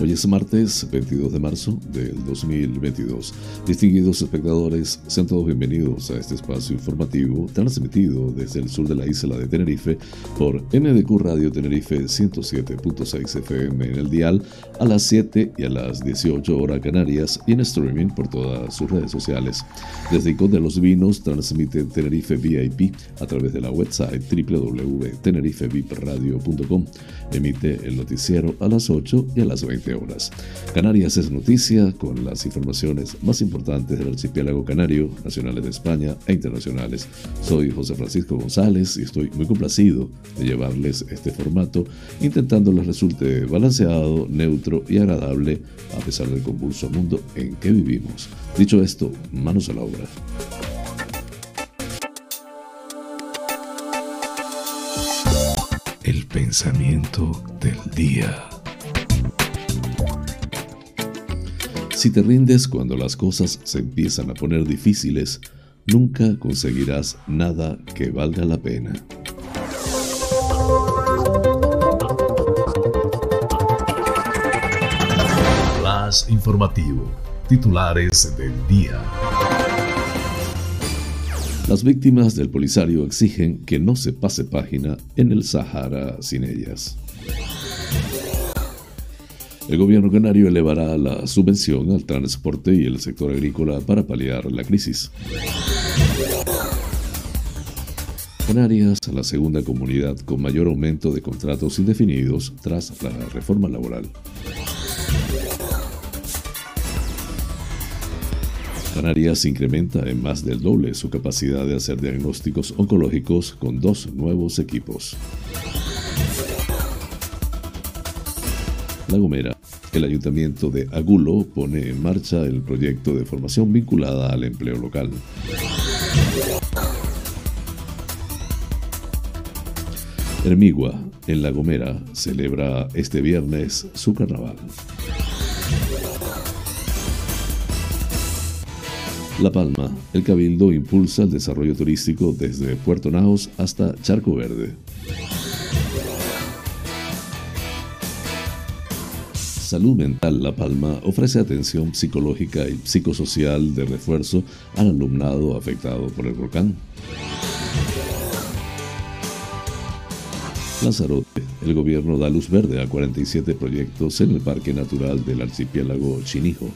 Hoy es martes 22 de marzo del 2022. Distinguidos espectadores, sean todos bienvenidos a este espacio informativo transmitido desde el sur de la isla de Tenerife por MDQ Radio Tenerife 107.6 FM en el dial a las 7 y a las 18 horas canarias y en streaming por todas sus redes sociales. Desde Icon de los Vinos transmite Tenerife VIP a través de la website www.tenerifevipradio.com. Emite el noticiero a las 8 y a las 20 horas. Canarias es noticia con las informaciones más importantes del archipiélago canario, nacionales de España e internacionales. Soy José Francisco González y estoy muy complacido de llevarles este formato, intentando les resulte balanceado, neutro y agradable a pesar del convulso mundo en que vivimos. Dicho esto, manos a la obra. El pensamiento del día. Si te rindes cuando las cosas se empiezan a poner difíciles, nunca conseguirás nada que valga la pena. Flash informativo. Titulares del día. Las víctimas del Polisario exigen que no se pase página en el Sahara sin ellas. El gobierno canario elevará la subvención al transporte y el sector agrícola para paliar la crisis. Canarias, la segunda comunidad con mayor aumento de contratos indefinidos tras la reforma laboral. Canarias incrementa en más del doble su capacidad de hacer diagnósticos oncológicos con dos nuevos equipos. La Gomera. El ayuntamiento de Agulo pone en marcha el proyecto de formación vinculada al empleo local. Hermigua, en La Gomera, celebra este viernes su carnaval. La Palma, el Cabildo impulsa el desarrollo turístico desde Puerto Naos hasta Charco Verde. Salud Mental La Palma ofrece atención psicológica y psicosocial de refuerzo al alumnado afectado por el volcán. Lanzarote, el gobierno da luz verde a 47 proyectos en el Parque Natural del Archipiélago Chinijo.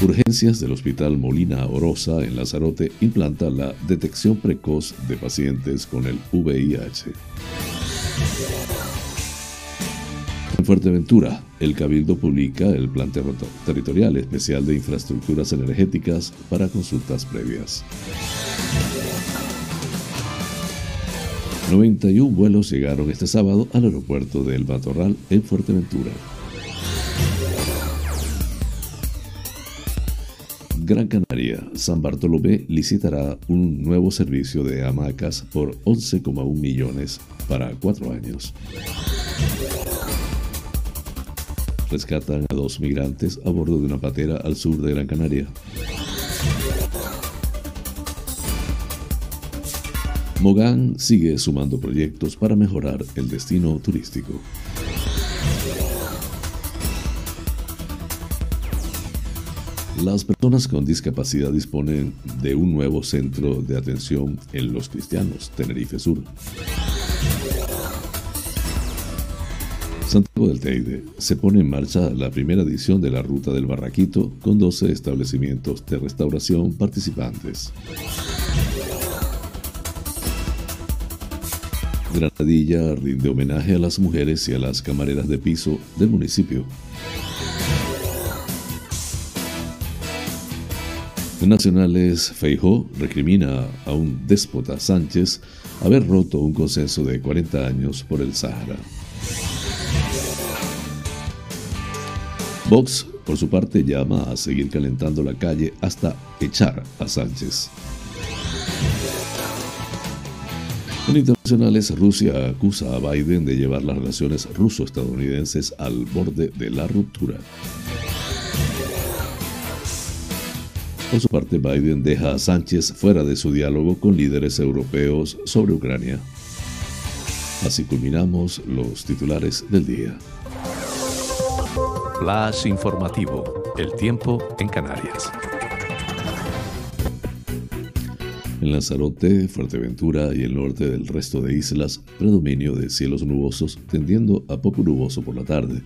Urgencias del Hospital Molina Orosa en Lanzarote implanta la detección precoz de pacientes con el VIH. En Fuerteventura, el Cabildo publica el Plan Territorial Especial de Infraestructuras Energéticas para consultas previas. 91 vuelos llegaron este sábado al aeropuerto de El Matorral en Fuerteventura. Gran Canaria, San Bartolomé licitará un nuevo servicio de hamacas por 11,1 millones para cuatro años. Rescatan a dos migrantes a bordo de una patera al sur de Gran Canaria. Mogán sigue sumando proyectos para mejorar el destino turístico. Las personas con discapacidad disponen de un nuevo centro de atención en Los Cristianos, Tenerife Sur. Santiago del Teide se pone en marcha la primera edición de la Ruta del Barraquito con 12 establecimientos de restauración participantes. Granadilla rinde homenaje a las mujeres y a las camareras de piso del municipio. Nacionales Feijó recrimina a un déspota Sánchez haber roto un consenso de 40 años por el Sahara. Vox, por su parte, llama a seguir calentando la calle hasta echar a Sánchez. En internacionales, Rusia acusa a Biden de llevar las relaciones ruso-estadounidenses al borde de la ruptura. Por su parte, Biden deja a Sánchez fuera de su diálogo con líderes europeos sobre Ucrania. Así culminamos los titulares del día. Flash informativo. El tiempo en Canarias. En Lanzarote, Fuerteventura y el norte del resto de islas, predominio de cielos nubosos tendiendo a poco nuboso por la tarde.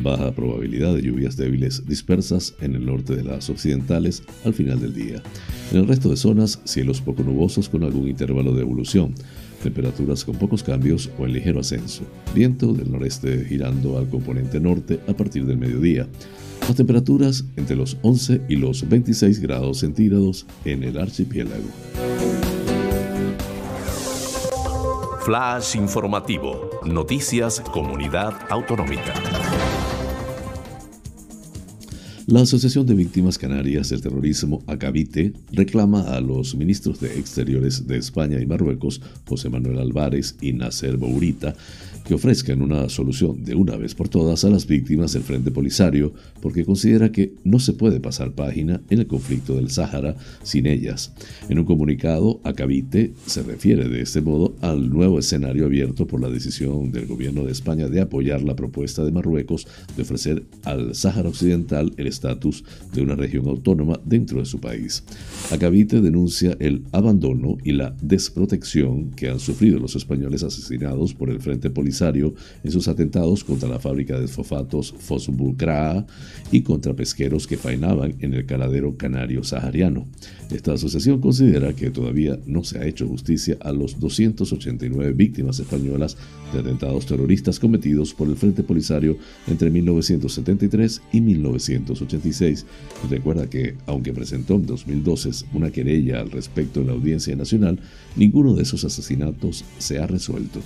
Baja probabilidad de lluvias débiles dispersas en el norte de las occidentales al final del día. En el resto de zonas, cielos poco nubosos con algún intervalo de evolución. Temperaturas con pocos cambios o en ligero ascenso. Viento del noreste girando al componente norte a partir del mediodía. Las temperaturas entre los 11 y los 26 grados centígrados en el archipiélago. Flash informativo. Noticias Comunidad Autonómica. La Asociación de Víctimas Canarias del Terrorismo, ACAVITE, reclama a los ministros de Exteriores de España y Marruecos, José Manuel Álvarez y Nasser Bourita, que ofrezcan una solución de una vez por todas a las víctimas del Frente Polisario, porque considera que no se puede pasar página en el conflicto del Sáhara sin ellas. En un comunicado, Acabite se refiere de este modo al nuevo escenario abierto por la decisión del gobierno de España de apoyar la propuesta de Marruecos de ofrecer al Sáhara Occidental el estatus de una región autónoma dentro de su país. Acabite denuncia el abandono y la desprotección que han sufrido los españoles asesinados por el Frente Polisario en sus atentados contra la fábrica de fosfatos Fosbucraa y contra pesqueros que faenaban en el caladero canario sahariano. Esta asociación considera que todavía no se ha hecho justicia a los 289 víctimas españolas de atentados terroristas cometidos por el Frente Polisario entre 1973 y 1986. Recuerda que, aunque presentó en 2012 una querella al respecto en la Audiencia Nacional, ninguno de esos asesinatos se ha resuelto.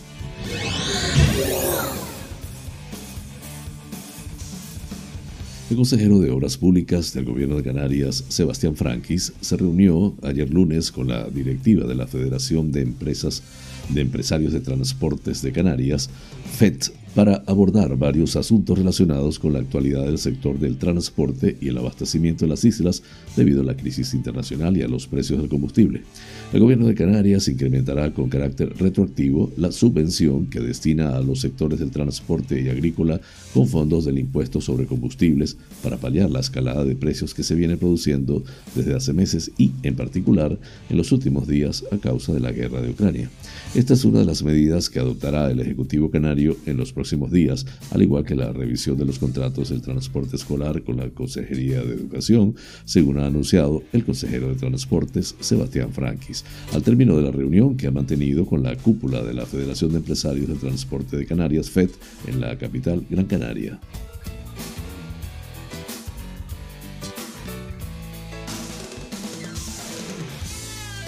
El consejero de Obras Públicas del Gobierno de Canarias, Sebastián Franquis, se reunió ayer lunes con la directiva de la Federación de Empresas de Empresarios de Transportes de Canarias, FET, para abordar varios asuntos relacionados con la actualidad del sector del transporte y el abastecimiento de las islas debido a la crisis internacional y a los precios del combustible. El gobierno de Canarias incrementará con carácter retroactivo la subvención que destina a los sectores del transporte y agrícola con fondos del impuesto sobre combustibles para paliar la escalada de precios que se viene produciendo desde hace meses y, en particular, en los últimos días a causa de la guerra de Ucrania. Esta es una de las medidas que adoptará el Ejecutivo Canario en los próximos días, al igual que la revisión de los contratos del transporte escolar con la Consejería de Educación, según ha anunciado el consejero de Transportes, Sebastián Franquis, al término de la reunión que ha mantenido con la cúpula de la Federación de Empresarios del Transporte de Canarias, FED, en la capital Gran Canaria.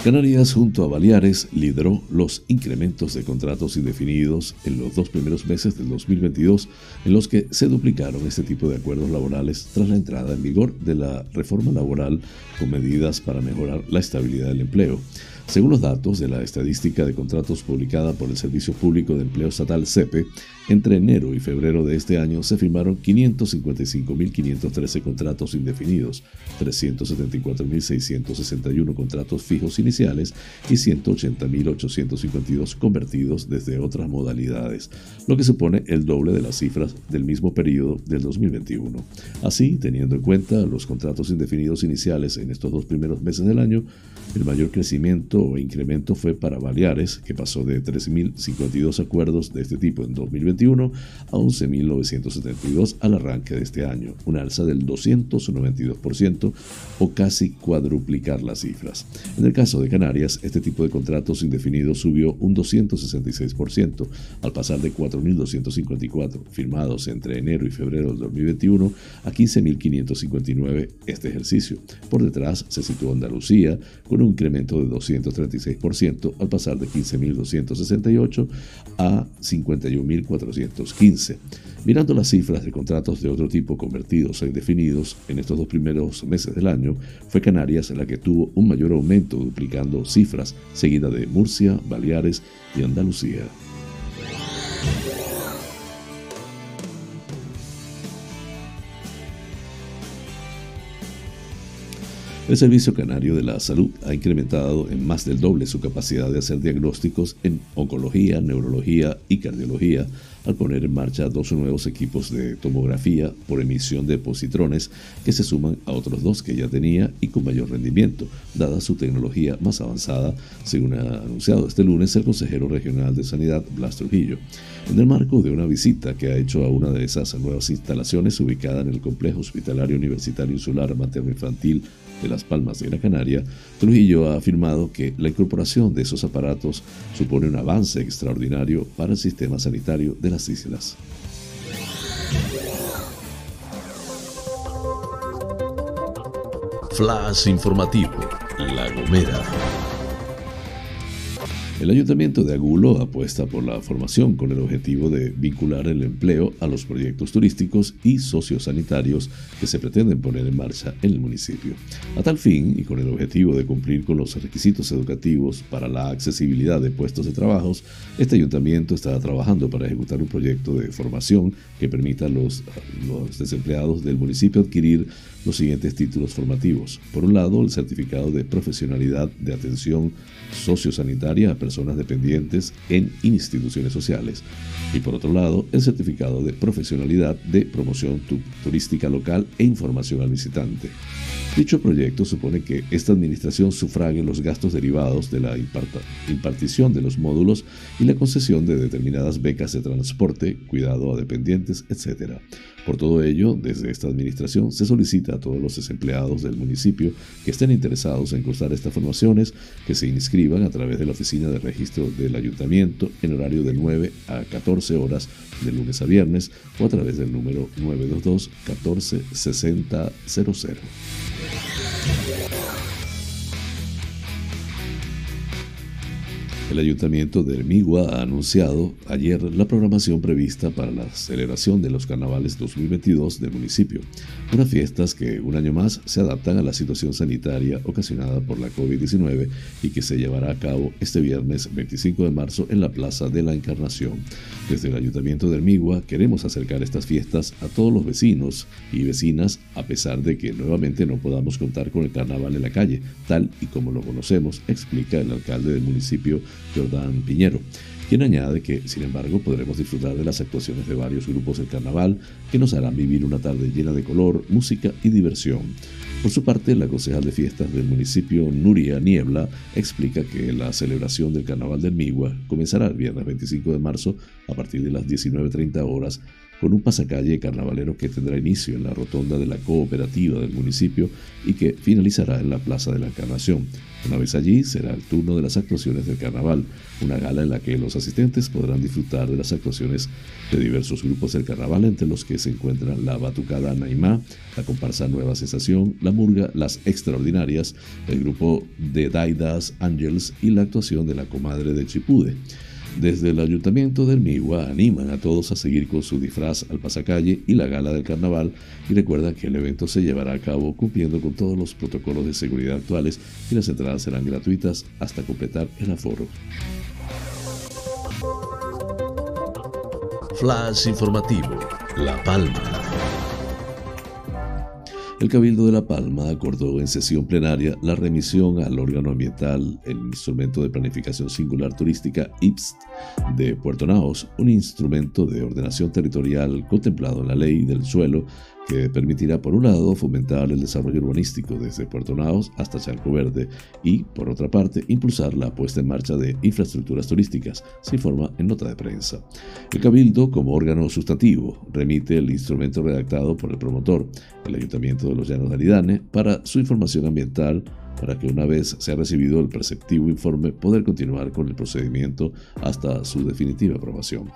Canarias junto a Baleares lideró los incrementos de contratos indefinidos en los dos primeros meses del 2022 en los que se duplicaron este tipo de acuerdos laborales tras la entrada en vigor de la reforma laboral con medidas para mejorar la estabilidad del empleo. Según los datos de la estadística de contratos publicada por el Servicio Público de Empleo Estatal CEPE, entre enero y febrero de este año se firmaron 555.513 contratos indefinidos, 374.661 contratos fijos iniciales y 180.852 convertidos desde otras modalidades, lo que supone el doble de las cifras del mismo periodo del 2021. Así, teniendo en cuenta los contratos indefinidos iniciales en estos dos primeros meses del año, el mayor crecimiento o incremento fue para Baleares, que pasó de 3.052 acuerdos de este tipo en 2021 a 11.972 al arranque de este año, una alza del 292% o casi cuadruplicar las cifras. En el caso de Canarias, este tipo de contratos indefinidos subió un 266%, al pasar de 4.254 firmados entre enero y febrero del 2021 a 15.559 este ejercicio. Por detrás se situó Andalucía con un incremento de 236% al pasar de 15.268 a 51.415. Mirando las cifras de contratos de otro tipo convertidos a indefinidos en estos dos primeros meses del año, fue Canarias la que tuvo un mayor aumento, duplicando cifras, seguida de Murcia, Baleares y Andalucía. El Servicio Canario de la Salud ha incrementado en más del doble su capacidad de hacer diagnósticos en oncología, neurología y cardiología al poner en marcha dos nuevos equipos de tomografía por emisión de positrones que se suman a otros dos que ya tenía y con mayor rendimiento, dada su tecnología más avanzada, según ha anunciado este lunes el consejero regional de Sanidad, Blas Trujillo. En el marco de una visita que ha hecho a una de esas nuevas instalaciones ubicada en el Complejo Hospitalario Universitario Insular Materno Infantil de Las Palmas de Gran Canaria, Trujillo ha afirmado que la incorporación de esos aparatos supone un avance extraordinario para el sistema sanitario de las islas. Flash informativo, La Gomera. El Ayuntamiento de Agulo apuesta por la formación con el objetivo de vincular el empleo a los proyectos turísticos y sociosanitarios que se pretenden poner en marcha en el municipio. A tal fin, y con el objetivo de cumplir con los requisitos educativos para la accesibilidad de puestos de trabajo, este ayuntamiento está trabajando para ejecutar un proyecto de formación que permita a los, los desempleados del municipio adquirir los siguientes títulos formativos. Por un lado, el certificado de profesionalidad de atención sociosanitaria a personas dependientes en instituciones sociales. Y por otro lado, el certificado de profesionalidad de promoción turística local e información al visitante. Dicho proyecto supone que esta administración sufrague los gastos derivados de la impartición de los módulos y la concesión de determinadas becas de transporte, cuidado a dependientes, etc. Por todo ello, desde esta administración se solicita a todos los desempleados del municipio que estén interesados en cursar estas formaciones que se inscriban a través de la oficina de registro del ayuntamiento en horario de 9 a 14 horas de lunes a viernes o a través del número 922 14 60 00. El Ayuntamiento de Hermigua ha anunciado ayer la programación prevista para la celebración de los carnavales 2022 del municipio, unas fiestas que un año más se adaptan a la situación sanitaria ocasionada por la COVID-19 y que se llevará a cabo este viernes 25 de marzo en la Plaza de la Encarnación. Desde el Ayuntamiento de Hermigua queremos acercar estas fiestas a todos los vecinos y vecinas a pesar de que nuevamente no podamos contar con el carnaval en la calle, tal y como lo conocemos, explica el alcalde del municipio Jordán Piñero, quien añade que, sin embargo, podremos disfrutar de las actuaciones de varios grupos del carnaval que nos harán vivir una tarde llena de color, música y diversión. Por su parte, la concejal de fiestas del municipio, Nuria Niebla, explica que la celebración del Carnaval de Migua comenzará el viernes 25 de marzo a partir de las 19.30 horas con un pasacalle carnavalero que tendrá inicio en la rotonda de la cooperativa del municipio y que finalizará en la Plaza de la Encarnación. Una vez allí será el turno de las actuaciones del carnaval, una gala en la que los asistentes podrán disfrutar de las actuaciones de diversos grupos del carnaval, entre los que se encuentran la Batucada Naimá, la comparsa Nueva Sensación, la Murga Las Extraordinarias, el grupo de Daidas Angels y la actuación de la comadre de Chipude. Desde el Ayuntamiento del Migua animan a todos a seguir con su disfraz al pasacalle y la gala del carnaval y recuerdan que el evento se llevará a cabo cumpliendo con todos los protocolos de seguridad actuales y las entradas serán gratuitas hasta completar el aforo. Flash informativo, La Palma. El Cabildo de La Palma acordó en sesión plenaria la remisión al órgano ambiental, el Instrumento de Planificación Singular Turística IPST de Puerto Naos, un instrumento de ordenación territorial contemplado en la ley del suelo que permitirá, por un lado, fomentar el desarrollo urbanístico desde Puerto Naos hasta Charco Verde y, por otra parte, impulsar la puesta en marcha de infraestructuras turísticas, se informa en nota de prensa. El Cabildo, como órgano sustantivo, remite el instrumento redactado por el promotor, el Ayuntamiento de los Llanos de Aridane, para su información ambiental para que una vez se ha recibido el preceptivo informe poder continuar con el procedimiento hasta su definitiva aprobación.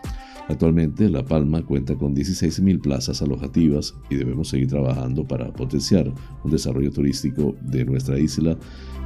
Actualmente La Palma cuenta con 16.000 plazas alojativas y debemos seguir trabajando para potenciar un desarrollo turístico de nuestra isla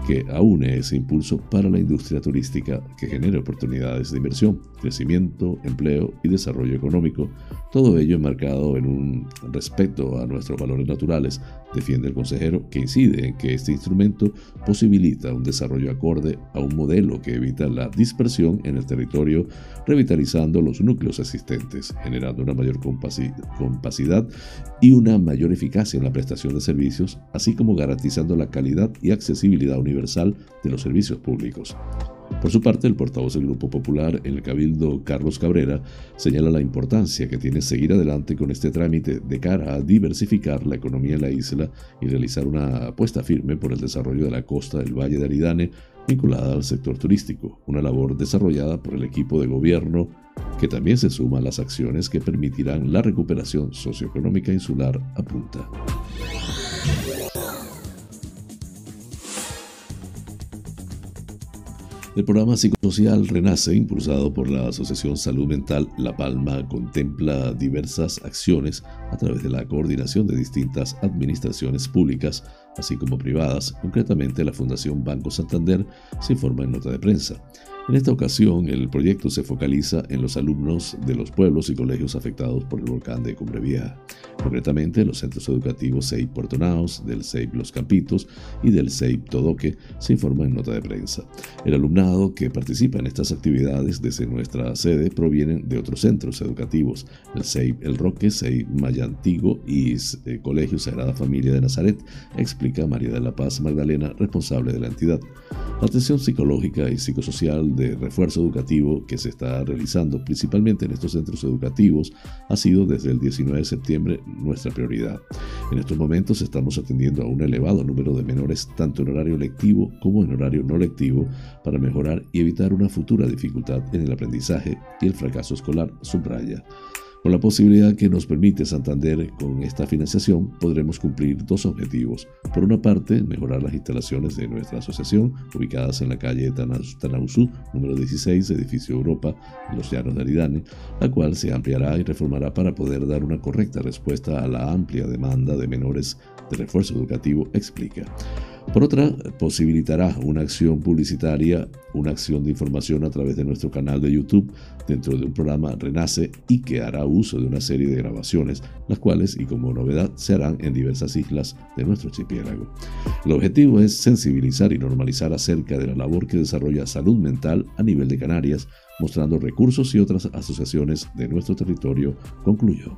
que aúne ese impulso para la industria turística que genere oportunidades de inversión, crecimiento, empleo y desarrollo económico, todo ello enmarcado en un respeto a nuestros valores naturales, defiende el consejero, que incide en que este instrumento posibilita un desarrollo acorde a un modelo que evita la dispersión en el territorio, revitalizando los núcleos existentes, generando una mayor compacidad y una mayor eficacia en la prestación de servicios, así como garantizando la calidad y accesibilidad universal de los servicios públicos. Por su parte, el portavoz del Grupo Popular en el Cabildo, Carlos Cabrera, señala la importancia que tiene seguir adelante con este trámite de cara a diversificar la economía en la isla y realizar una apuesta firme por el desarrollo de la costa del Valle de Aridane vinculada al sector turístico, una labor desarrollada por el equipo de gobierno que también se suma a las acciones que permitirán la recuperación socioeconómica insular, apunta. El programa psicosocial Renace, impulsado por la Asociación Salud Mental La Palma, contempla diversas acciones a través de la coordinación de distintas administraciones públicas, así como privadas. Concretamente, la Fundación Banco Santander se informa en nota de prensa. En esta ocasión, el proyecto se focaliza en los alumnos de los pueblos y colegios afectados por el volcán de Cumbre Vieja, concretamente los centros educativos CEIP Puerto Naos, del CEIP Los Campitos y del CEIP Todoque, se informa en nota de prensa. El alumnado que participa en estas actividades desde nuestra sede provienen de otros centros educativos, el CEIP El Roque, CEIP Mayantigo y eh, Colegio Sagrada Familia de Nazaret, explica María de la Paz Magdalena, responsable de la entidad. La atención psicológica y psicosocial de refuerzo educativo que se está realizando principalmente en estos centros educativos ha sido desde el 19 de septiembre nuestra prioridad. En estos momentos estamos atendiendo a un elevado número de menores tanto en horario lectivo como en horario no lectivo para mejorar y evitar una futura dificultad en el aprendizaje y el fracaso escolar, subraya. Con la posibilidad que nos permite Santander con esta financiación, podremos cumplir dos objetivos. Por una parte, mejorar las instalaciones de nuestra asociación, ubicadas en la calle Tanausú, número 16, edificio Europa, en los Llanos de Aridane, la cual se ampliará y reformará para poder dar una correcta respuesta a la amplia demanda de menores de refuerzo educativo, explica. Por otra, posibilitará una acción publicitaria, una acción de información a través de nuestro canal de YouTube dentro de un programa Renace y que hará uso de una serie de grabaciones, las cuales, y como novedad, se harán en diversas islas de nuestro archipiélago. El objetivo es sensibilizar y normalizar acerca de la labor que desarrolla salud mental a nivel de Canarias, mostrando recursos y otras asociaciones de nuestro territorio, concluyó.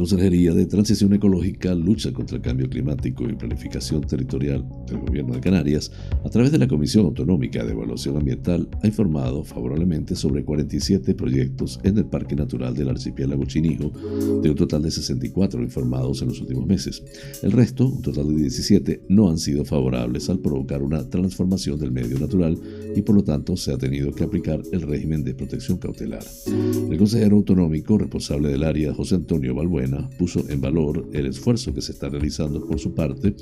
Consejería de Transición Ecológica, Lucha contra el Cambio Climático y Planificación Territorial del Gobierno de Canarias, a través de la Comisión Autonómica de Evaluación Ambiental, ha informado favorablemente sobre 47 proyectos en el Parque Natural del Archipiélago Chinijo, de un total de 64 informados en los últimos meses. El resto, un total de 17, no han sido favorables al provocar una transformación del medio natural y por lo tanto se ha tenido que aplicar el régimen de protección cautelar. El consejero autonómico responsable del área, José Antonio Balbuena, puso en valor el esfuerzo que se está realizando por su parte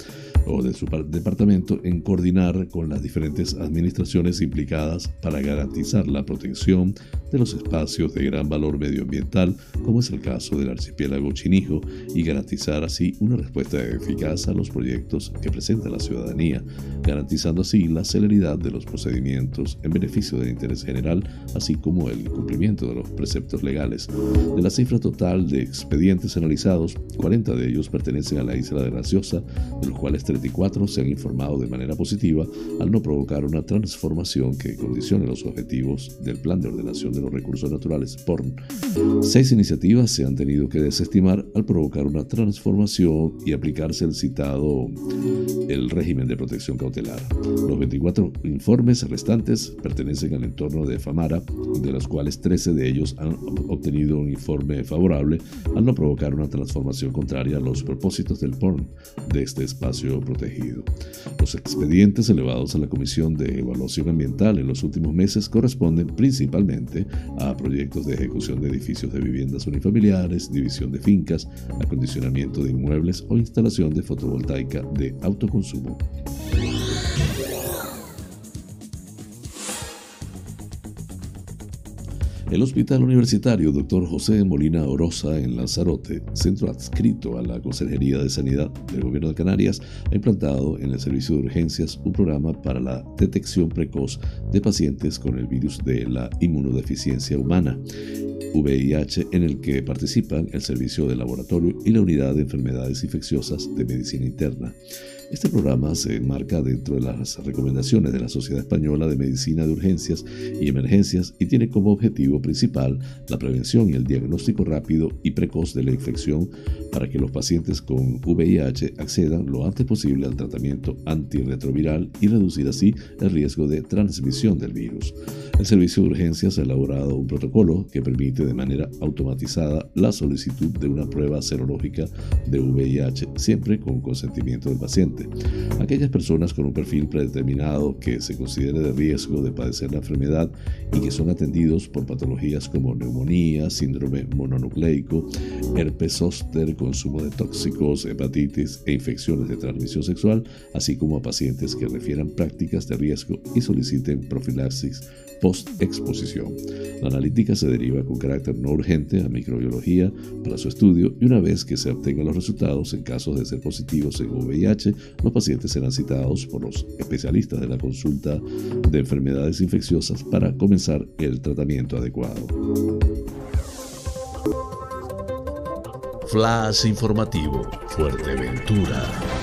o de su departamento en coordinar con las diferentes administraciones implicadas para garantizar la protección de los espacios de gran valor medioambiental, como es el caso del archipiélago Chinijo, y garantizar así una respuesta eficaz a los proyectos que presenta la ciudadanía, garantizando así la celeridad de los procedimientos en beneficio del interés general, así como el cumplimiento de los preceptos legales. De la cifra total de expedientes analizados, 40 de ellos pertenecen a la isla de Graciosa, de los cuales 34 se han informado de manera positiva al no provocar una transformación que condicione los objetivos del Plan de Ordenación de los Recursos Naturales PORN. Seis iniciativas se han tenido que desestimar al provocar una transformación y aplicarse el citado el régimen de protección cautelar. Los 24 informes restantes pertenecen al entorno de Famara, de los cuales 13 de ellos han obtenido un informe favorable al no provocar una transformación contraria a los propósitos del PORN de este espacio protegido. Los expedientes elevados a la Comisión de Evaluación Ambiental en los últimos meses corresponden principalmente a proyectos de ejecución de edificios de viviendas unifamiliares, división de fincas, acondicionamiento de inmuebles o instalación de fotovoltaica de autoconsumo. El Hospital Universitario Dr. José Molina Orosa en Lanzarote, centro adscrito a la Consejería de Sanidad del Gobierno de Canarias, ha implantado en el servicio de urgencias un programa para la detección precoz de pacientes con el virus de la inmunodeficiencia humana. VIH en el que participan el servicio de laboratorio y la unidad de enfermedades infecciosas de medicina interna. Este programa se enmarca dentro de las recomendaciones de la Sociedad Española de Medicina de Urgencias y Emergencias y tiene como objetivo principal la prevención y el diagnóstico rápido y precoz de la infección para que los pacientes con VIH accedan lo antes posible al tratamiento antirretroviral y reducir así el riesgo de transmisión del virus. El servicio de urgencias ha elaborado un protocolo que permite de manera automatizada la solicitud de una prueba serológica de VIH, siempre con consentimiento del paciente. Aquellas personas con un perfil predeterminado que se considere de riesgo de padecer la enfermedad y que son atendidos por patologías como neumonía, síndrome mononucleico, herpes zóster, consumo de tóxicos, hepatitis e infecciones de transmisión sexual, así como a pacientes que refieran prácticas de riesgo y soliciten profilaxis post-exposición. La analítica se deriva con carácter no urgente a microbiología para su estudio y una vez que se obtengan los resultados, en caso de ser positivos en VIH, los pacientes serán citados por los especialistas de la consulta de enfermedades infecciosas para comenzar el tratamiento adecuado. Flash informativo, Fuerteventura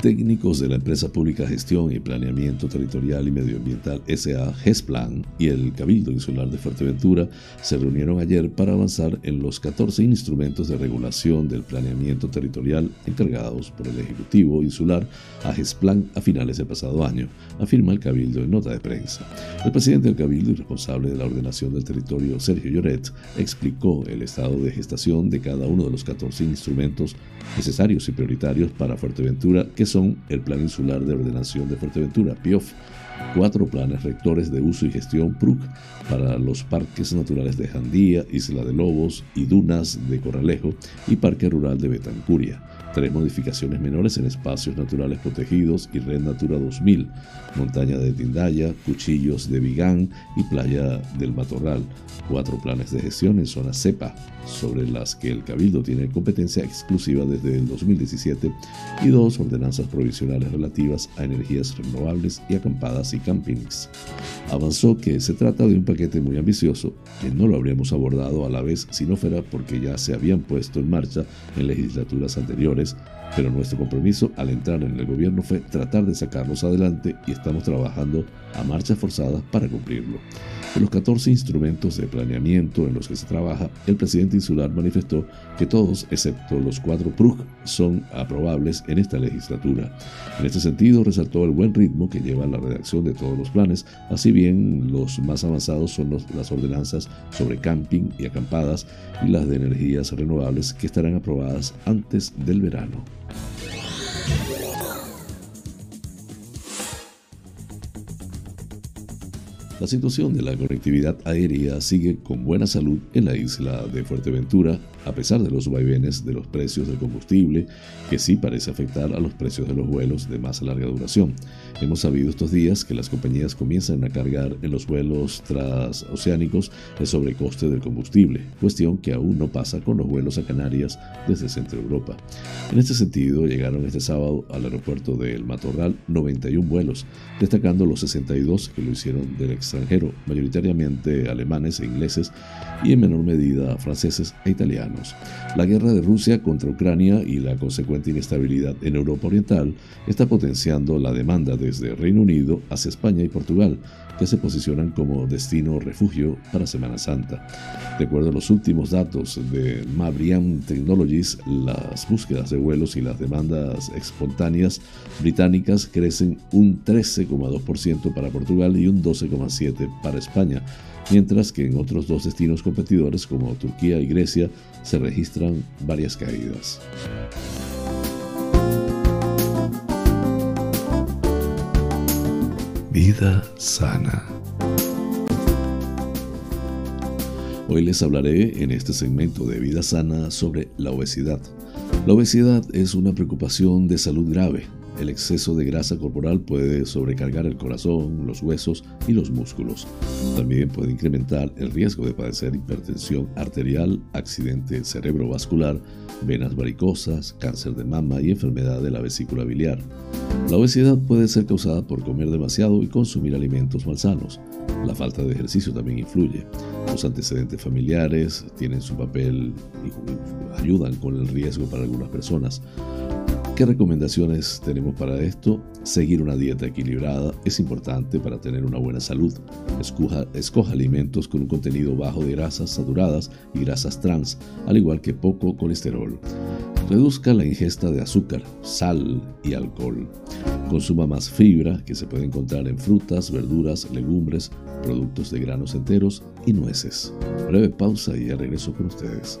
técnicos de la empresa pública Gestión y Planeamiento Territorial y Medioambiental SA GESPLAN y el Cabildo Insular de Fuerteventura se reunieron ayer para avanzar en los 14 instrumentos de regulación del planeamiento territorial encargados por el Ejecutivo Insular a GESPLAN a finales del pasado año, afirma el Cabildo en nota de prensa. El presidente del Cabildo y responsable de la ordenación del territorio, Sergio Lloret, explicó el estado de gestación de cada uno de los 14 instrumentos necesarios y prioritarios para Fuerteventura que son el Plan Insular de Ordenación de Fuerteventura, PIOF, cuatro planes rectores de uso y gestión PRUC para los parques naturales de Jandía, Isla de Lobos y Dunas de Corralejo y Parque Rural de Betancuria. Tres modificaciones menores en espacios naturales protegidos y Red Natura 2000, Montaña de Tindaya, Cuchillos de Vigán y Playa del Matorral, cuatro planes de gestión en zona CEPA, sobre las que el Cabildo tiene competencia exclusiva desde el 2017, y dos ordenanzas provisionales relativas a energías renovables y acampadas y campings. Avanzó que se trata de un paquete muy ambicioso, que no lo habríamos abordado a la vez si no fuera porque ya se habían puesto en marcha en legislaturas anteriores pero nuestro compromiso al entrar en el gobierno fue tratar de sacarlos adelante y estamos trabajando a marchas forzadas para cumplirlo. De los 14 instrumentos de planeamiento en los que se trabaja, el presidente insular manifestó que todos, excepto los cuatro PRUG, son aprobables en esta legislatura. En este sentido, resaltó el buen ritmo que lleva la redacción de todos los planes, así bien los más avanzados son las ordenanzas sobre camping y acampadas y las de energías renovables que estarán aprobadas antes del verano. La situación de la conectividad aérea sigue con buena salud en la isla de Fuerteventura, a pesar de los vaivenes de los precios del combustible, que sí parece afectar a los precios de los vuelos de más larga duración. Hemos sabido estos días que las compañías comienzan a cargar en los vuelos transoceánicos el sobrecoste del combustible, cuestión que aún no pasa con los vuelos a Canarias desde Centro Europa. En este sentido, llegaron este sábado al aeropuerto de El Matorral 91 vuelos, destacando los 62 que lo hicieron del extranjero, mayoritariamente alemanes e ingleses y en menor medida franceses e italianos. La guerra de Rusia contra Ucrania y la consecuente inestabilidad en Europa Oriental está potenciando la demanda desde Reino Unido hacia España y Portugal, que se posicionan como destino refugio para Semana Santa. De acuerdo a los últimos datos de Mabriam Technologies, las búsquedas de vuelos y las demandas espontáneas británicas crecen un 13,2% para Portugal y un 12,7% para España, mientras que en otros dos destinos competidores como Turquía y Grecia se registran varias caídas. Vida sana. Hoy les hablaré en este segmento de Vida sana sobre la obesidad. La obesidad es una preocupación de salud grave. El exceso de grasa corporal puede sobrecargar el corazón, los huesos y los músculos. También puede incrementar el riesgo de padecer hipertensión arterial, accidente cerebrovascular, venas varicosas, cáncer de mama y enfermedad de la vesícula biliar. La obesidad puede ser causada por comer demasiado y consumir alimentos malsanos. La falta de ejercicio también influye. Los antecedentes familiares tienen su papel y ayudan con el riesgo para algunas personas. ¿Qué recomendaciones tenemos para esto? Seguir una dieta equilibrada es importante para tener una buena salud. Escoja, escoja, alimentos con un contenido bajo de grasas saturadas y grasas trans, al igual que poco colesterol. Reduzca la ingesta de azúcar, sal y alcohol. Consuma más fibra que se puede encontrar en frutas, verduras, legumbres, productos de granos enteros y nueces. Breve pausa y ya regreso con ustedes.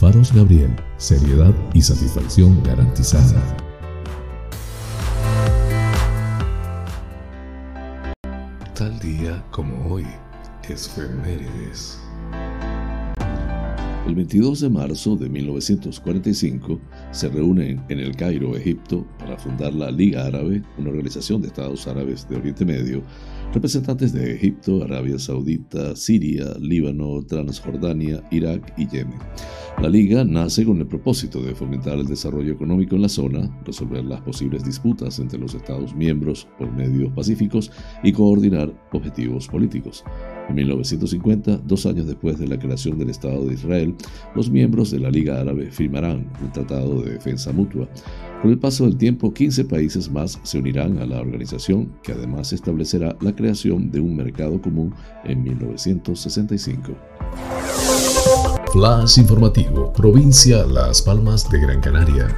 Faros Gabriel, seriedad y satisfacción garantizada. Tal día como hoy, es Femérides. El 22 de marzo de 1945 se reúnen en el Cairo, Egipto, para fundar la Liga Árabe, una organización de estados árabes de Oriente Medio, representantes de Egipto, Arabia Saudita, Siria, Líbano, Transjordania, Irak y Yemen. La Liga nace con el propósito de fomentar el desarrollo económico en la zona, resolver las posibles disputas entre los Estados miembros por medios pacíficos y coordinar objetivos políticos. En 1950, dos años después de la creación del Estado de Israel, los miembros de la Liga Árabe firmarán un tratado de defensa mutua. Con el paso del tiempo, 15 países más se unirán a la organización, que además establecerá la creación de un mercado común en 1965. Flash informativo, provincia Las Palmas de Gran Canaria.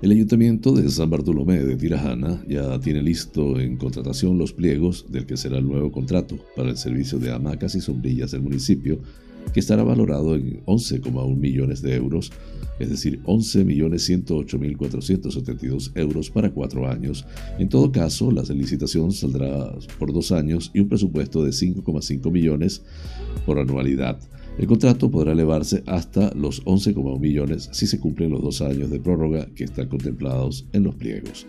El Ayuntamiento de San Bartolomé de Tirajana ya tiene listo en contratación los pliegos del que será el nuevo contrato para el servicio de hamacas y sombrillas del municipio, que estará valorado en 11,1 millones de euros, es decir, 11.108.472 euros para cuatro años. En todo caso, la licitación saldrá por dos años y un presupuesto de 5,5 millones por anualidad. El contrato podrá elevarse hasta los 11,1 millones si se cumplen los dos años de prórroga que están contemplados en los pliegos.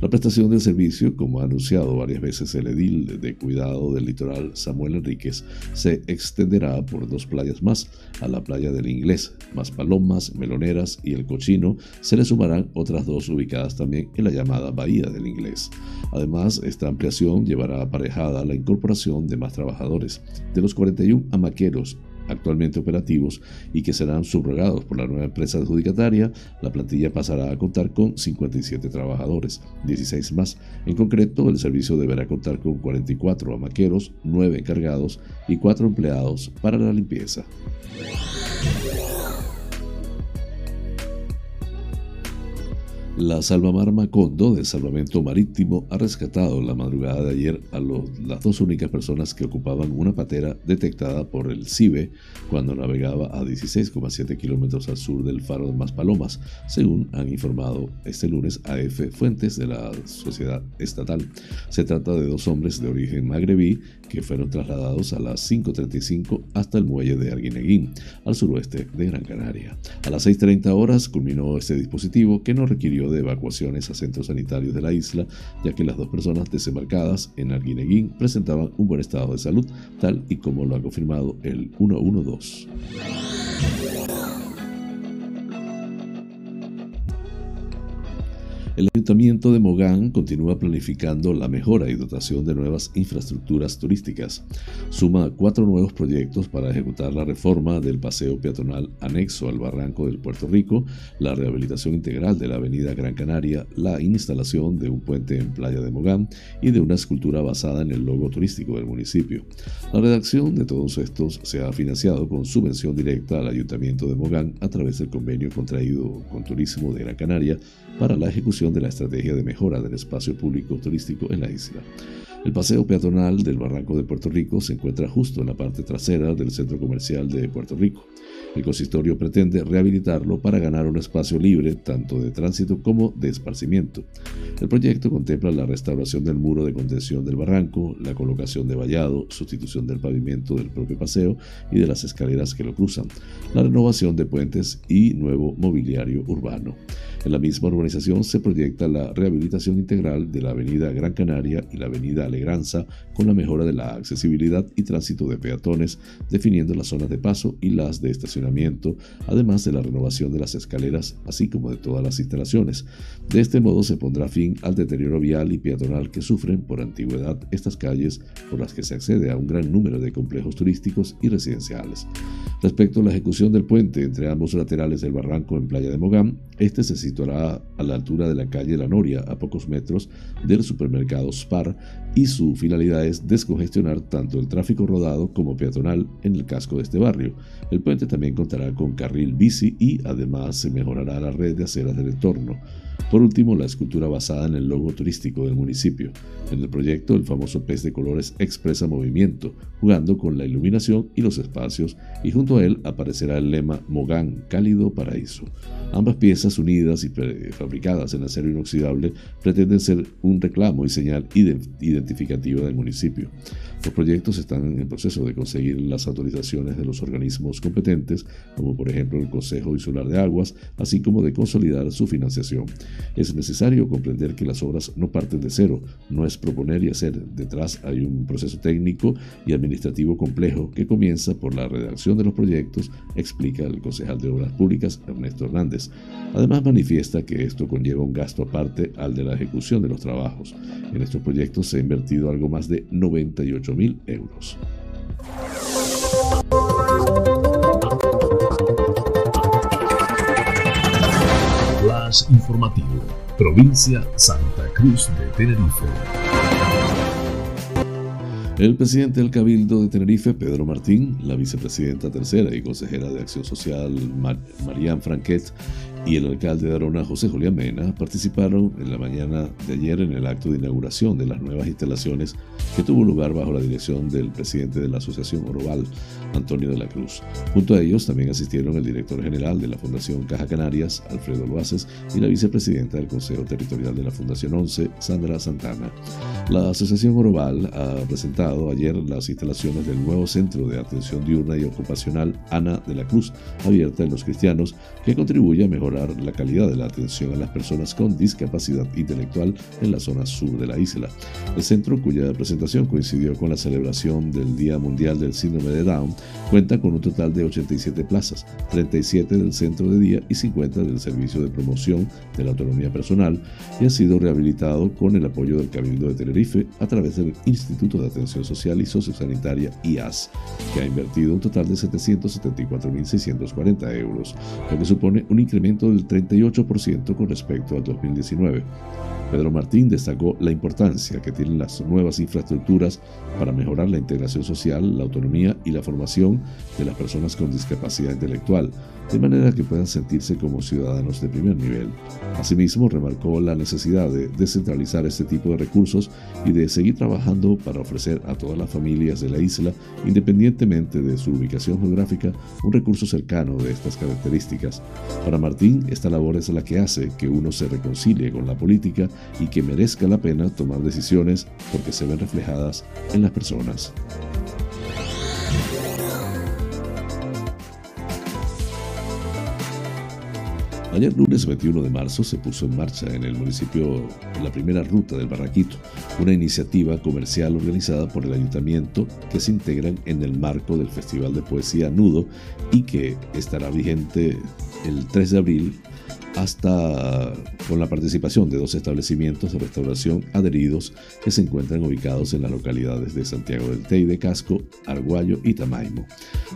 La prestación del servicio, como ha anunciado varias veces el edil de cuidado del litoral Samuel Enríquez, se extenderá por dos playas más, a la playa del Inglés, más Palomas, Meloneras y El Cochino, se le sumarán otras dos ubicadas también en la llamada Bahía del Inglés. Además, esta ampliación llevará aparejada la incorporación de más trabajadores. De los 41 amaqueros actualmente operativos y que serán subrogados por la nueva empresa adjudicataria, la plantilla pasará a contar con 57 trabajadores, 16 más. En concreto, el servicio deberá contar con 44 amaqueros, 9 encargados y 4 empleados para la limpieza. La Salvamar Macondo de Salvamento Marítimo ha rescatado la madrugada de ayer a las dos únicas personas que ocupaban una patera detectada por el CIBE cuando navegaba a 16,7 kilómetros al sur del faro de Maspalomas, según han informado este lunes AF fuentes de la sociedad estatal. Se trata de dos hombres de origen magrebí que fueron trasladados a las 5.35 hasta el muelle de Arguineguín, al suroeste de Gran Canaria. A las 6.30 horas culminó este dispositivo que no requirió de evacuaciones a centros sanitarios de la isla, ya que las dos personas desembarcadas en Arguineguín presentaban un buen estado de salud, tal y como lo ha confirmado el 112. El Ayuntamiento de Mogán continúa planificando la mejora y dotación de nuevas infraestructuras turísticas. Suma cuatro nuevos proyectos para ejecutar la reforma del paseo peatonal anexo al barranco del Puerto Rico, la rehabilitación integral de la avenida Gran Canaria, la instalación de un puente en Playa de Mogán y de una escultura basada en el logo turístico del municipio. La redacción de todos estos se ha financiado con subvención directa al Ayuntamiento de Mogán a través del convenio contraído con Turismo de Gran Canaria para la ejecución de la estrategia de mejora del espacio público turístico en la isla. El paseo peatonal del Barranco de Puerto Rico se encuentra justo en la parte trasera del centro comercial de Puerto Rico. El consistorio pretende rehabilitarlo para ganar un espacio libre tanto de tránsito como de esparcimiento. El proyecto contempla la restauración del muro de contención del barranco, la colocación de vallado, sustitución del pavimento del propio paseo y de las escaleras que lo cruzan, la renovación de puentes y nuevo mobiliario urbano. En la misma urbanización se proyecta la rehabilitación integral de la avenida Gran Canaria y la avenida Alegranza con la mejora de la accesibilidad y tránsito de peatones, definiendo las zonas de paso y las de estacionamiento, además de la renovación de las escaleras, así como de todas las instalaciones. De este modo se pondrá fin al deterioro vial y peatonal que sufren por antigüedad estas calles por las que se accede a un gran número de complejos turísticos y residenciales. Respecto a la ejecución del puente entre ambos laterales del barranco en Playa de Mogán, este se situará a la altura de la calle La Noria, a pocos metros del supermercado Spar, y su finalidad es descongestionar tanto el tráfico rodado como peatonal en el casco de este barrio. El puente también contará con carril bici y además se mejorará la red de aceras del entorno. Por último, la escultura basada en el logo turístico del municipio. En el proyecto, el famoso pez de colores expresa movimiento, jugando con la iluminación y los espacios, y junto a él aparecerá el lema Mogán, cálido paraíso. Ambas piezas, unidas y fabricadas en acero inoxidable, pretenden ser un reclamo y señal identificativa del municipio. Los proyectos están en proceso de conseguir las autorizaciones de los organismos competentes, como por ejemplo el Consejo Insular de Aguas, así como de consolidar su financiación. Es necesario comprender que las obras no parten de cero, no es proponer y hacer. Detrás hay un proceso técnico y administrativo complejo que comienza por la redacción de los proyectos, explica el concejal de Obras Públicas Ernesto Hernández. Además manifiesta que esto conlleva un gasto aparte al de la ejecución de los trabajos. En estos proyectos se ha invertido algo más de 98 mil euros. Flash informativo, provincia Santa Cruz de Tenerife. El presidente del Cabildo de Tenerife, Pedro Martín, la vicepresidenta tercera y consejera de Acción Social, Marianne Franquet, y el alcalde de Arona, José Julián Mena, participaron en la mañana de ayer en el acto de inauguración de las nuevas instalaciones que tuvo lugar bajo la dirección del presidente de la Asociación Oroval, Antonio de la Cruz. Junto a ellos también asistieron el director general de la Fundación Caja Canarias, Alfredo Luaces, y la vicepresidenta del Consejo Territorial de la Fundación 11, Sandra Santana. La Asociación Oroval ha presentado ayer las instalaciones del nuevo Centro de Atención Diurna y Ocupacional Ana de la Cruz, abierta en los cristianos, que contribuye a mejorar la calidad de la atención a las personas con discapacidad intelectual en la zona sur de la isla. El centro, cuya presentación coincidió con la celebración del Día Mundial del Síndrome de Down, cuenta con un total de 87 plazas, 37 del centro de día y 50 del servicio de promoción de la autonomía personal, y ha sido rehabilitado con el apoyo del Cabildo de Tenerife a través del Instituto de Atención Social y Sociosanitaria IAS, que ha invertido un total de 774.640 euros, lo que supone un incremento del 38% con respecto al 2019. Pedro Martín destacó la importancia que tienen las nuevas infraestructuras para mejorar la integración social, la autonomía y la formación de las personas con discapacidad intelectual, de manera que puedan sentirse como ciudadanos de primer nivel. Asimismo, remarcó la necesidad de descentralizar este tipo de recursos y de seguir trabajando para ofrecer a todas las familias de la isla, independientemente de su ubicación geográfica, un recurso cercano de estas características. Para Martín, esta labor es la que hace que uno se reconcilie con la política y que merezca la pena tomar decisiones porque se ven reflejadas en las personas. Ayer lunes 21 de marzo se puso en marcha en el municipio la primera ruta del Barraquito, una iniciativa comercial organizada por el ayuntamiento que se integran en el marco del Festival de Poesía Nudo y que estará vigente el 3 de abril hasta con la participación de dos establecimientos de restauración adheridos que se encuentran ubicados en las localidades de Santiago del Teide, Casco, Arguayo y Tamaimo.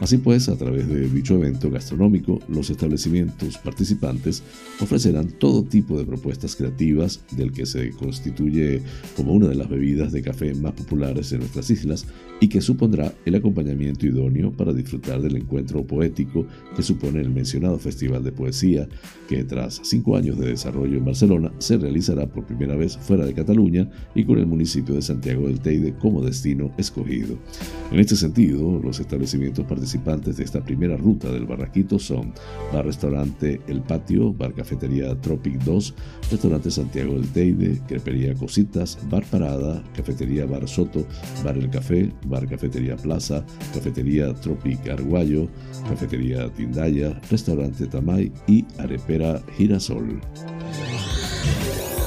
Así pues, a través de dicho evento gastronómico, los establecimientos participantes ofrecerán todo tipo de propuestas creativas del que se constituye como una de las bebidas de café más populares de nuestras islas y que supondrá el acompañamiento idóneo para disfrutar del encuentro poético que supone el mencionado Festival de Poesía, que tras cinco años de desarrollo Barcelona se realizará por primera vez fuera de Cataluña y con el municipio de Santiago del Teide como destino escogido. En este sentido, los establecimientos participantes de esta primera ruta del Barraquito son Bar Restaurante El Patio, Bar Cafetería Tropic 2, Restaurante Santiago del Teide, Crepería Cositas, Bar Parada, Cafetería Bar Soto, Bar El Café, Bar Cafetería Plaza, Cafetería Tropic Arguayo, Cafetería Tindaya, Restaurante Tamay y Arepera Girasol. Yeah.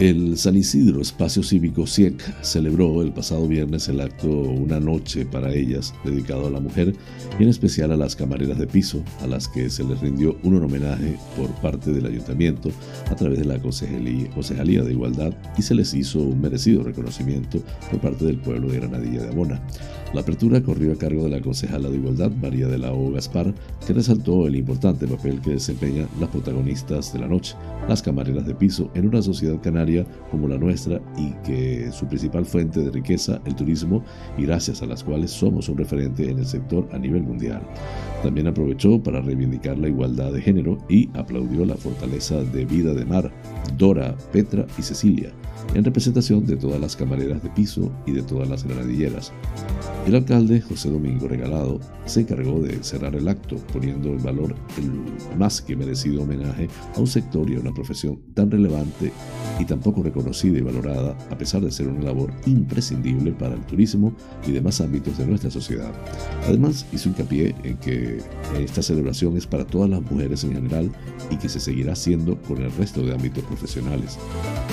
El San Isidro Espacio Cívico CIEC celebró el pasado viernes el acto Una Noche para ellas, dedicado a la mujer y en especial a las camareras de piso, a las que se les rindió un homenaje por parte del ayuntamiento a través de la Concejalía de Igualdad y se les hizo un merecido reconocimiento por parte del pueblo de Granadilla de Amona. La apertura corrió a cargo de la concejala de Igualdad, María de la O. Gaspar, que resaltó el importante papel que desempeñan las protagonistas de la noche, las camareras de piso, en una sociedad canaria como la nuestra y que su principal fuente de riqueza, el turismo, y gracias a las cuales somos un referente en el sector a nivel mundial. También aprovechó para reivindicar la igualdad de género y aplaudió la fortaleza de vida de Mar, Dora, Petra y Cecilia, en representación de todas las camareras de piso y de todas las granadilleras. El alcalde José Domingo Regalado se encargó de cerrar el acto, poniendo en valor el más que merecido homenaje a un sector y a una profesión tan relevante y tan poco reconocida y valorada, a pesar de ser una labor imprescindible para el turismo y demás ámbitos de nuestra sociedad. Además, hizo hincapié en que esta celebración es para todas las mujeres en general y que se seguirá haciendo con el resto de ámbitos profesionales.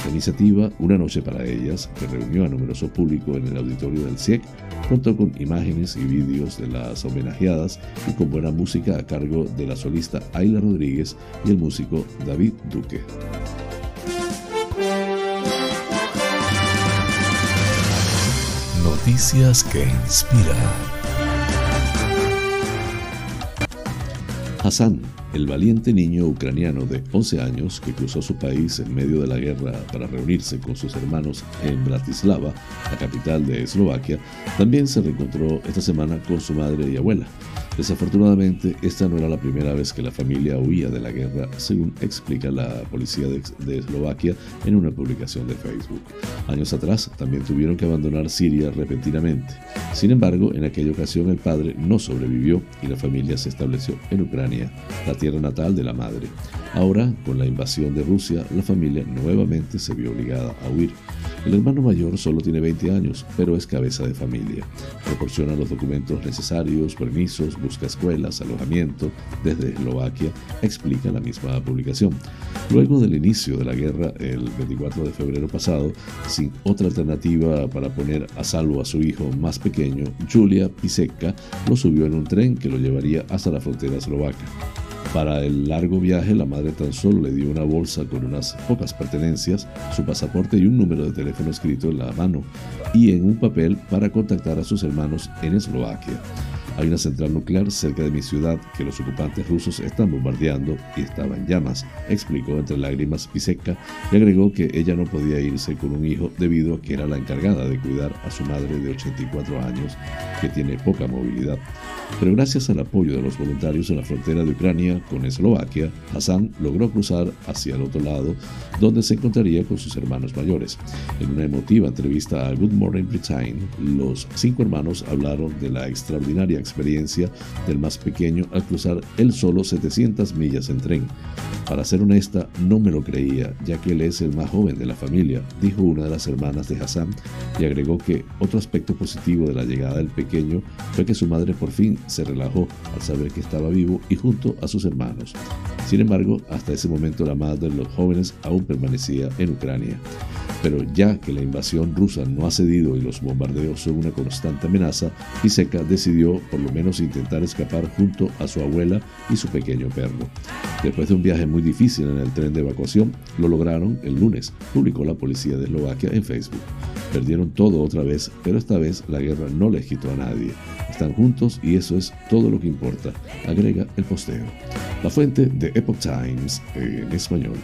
La iniciativa Una Noche para Ellas, que reunió a numeroso público en el auditorio del CIEC, contó con imágenes y vídeos de las homenajeadas y con buena música a cargo de la solista Ayla Rodríguez y el músico David Duque. Noticias que inspiran. Hassan, el valiente niño ucraniano de 11 años que cruzó su país en medio de la guerra para reunirse con sus hermanos en Bratislava, la capital de Eslovaquia, también se reencontró esta semana con su madre y abuela. Desafortunadamente, esta no era la primera vez que la familia huía de la guerra, según explica la policía de, Eslovaquia en una publicación de Facebook. Años atrás, también tuvieron que abandonar Siria repentinamente. Sin embargo, en aquella ocasión el padre no sobrevivió y la familia se estableció en Ucrania, la tierra natal de la madre. Ahora, con la invasión de Rusia, la familia nuevamente se vio obligada a huir. El hermano mayor solo tiene 20 años, pero es cabeza de familia. Proporciona los documentos necesarios, permisos, busca escuelas, alojamiento desde Eslovaquia, explica la misma publicación. Luego del inicio de la guerra, el 24 de febrero pasado, sin otra alternativa para poner a salvo a su hijo más pequeño, Julia Pisecka lo subió en un tren que lo llevaría hasta la frontera eslovaca. Para el largo viaje, la madre tan solo le dio una bolsa con unas pocas pertenencias, su pasaporte y un número de teléfono escrito en la mano, y en un papel para contactar a sus hermanos en Eslovaquia. Hay una central nuclear cerca de mi ciudad que los ocupantes rusos están bombardeando y estaba en llamas, explicó entre lágrimas Pisecka y agregó que ella no podía irse con un hijo debido a que era la encargada de cuidar a su madre de 84 años que tiene poca movilidad. Pero gracias al apoyo de los voluntarios en la frontera de Ucrania con Eslovaquia, Hassan logró cruzar hacia el otro lado, donde se encontraría con sus hermanos mayores. En una emotiva entrevista a Good Morning Britain, los cinco hermanos hablaron de la extraordinaria experiencia del más pequeño al cruzar él solo 700 millas en tren. Para ser honesta, no me lo creía, ya que él es el más joven de la familia, dijo una de las hermanas de Hassan, y agregó que otro aspecto positivo de la llegada del pequeño fue que su madre por fin se relajó al saber que estaba vivo y junto a sus hermanos. Sin embargo, hasta ese momento la madre de los jóvenes aún permanecía en Ucrania. Pero ya que la invasión rusa no ha cedido y los bombardeos son una constante amenaza, Iseka decidió por lo menos intentar escapar junto a su abuela y su pequeño perro. Después de un viaje muy difícil en el tren de evacuación, lo lograron el lunes, publicó la policía de Eslovaquia en Facebook. Perdieron todo otra vez, pero esta vez la guerra no les quitó a nadie. Están juntos y eso es todo lo que importa, agrega el posteo. La fuente de Epoch Times en español.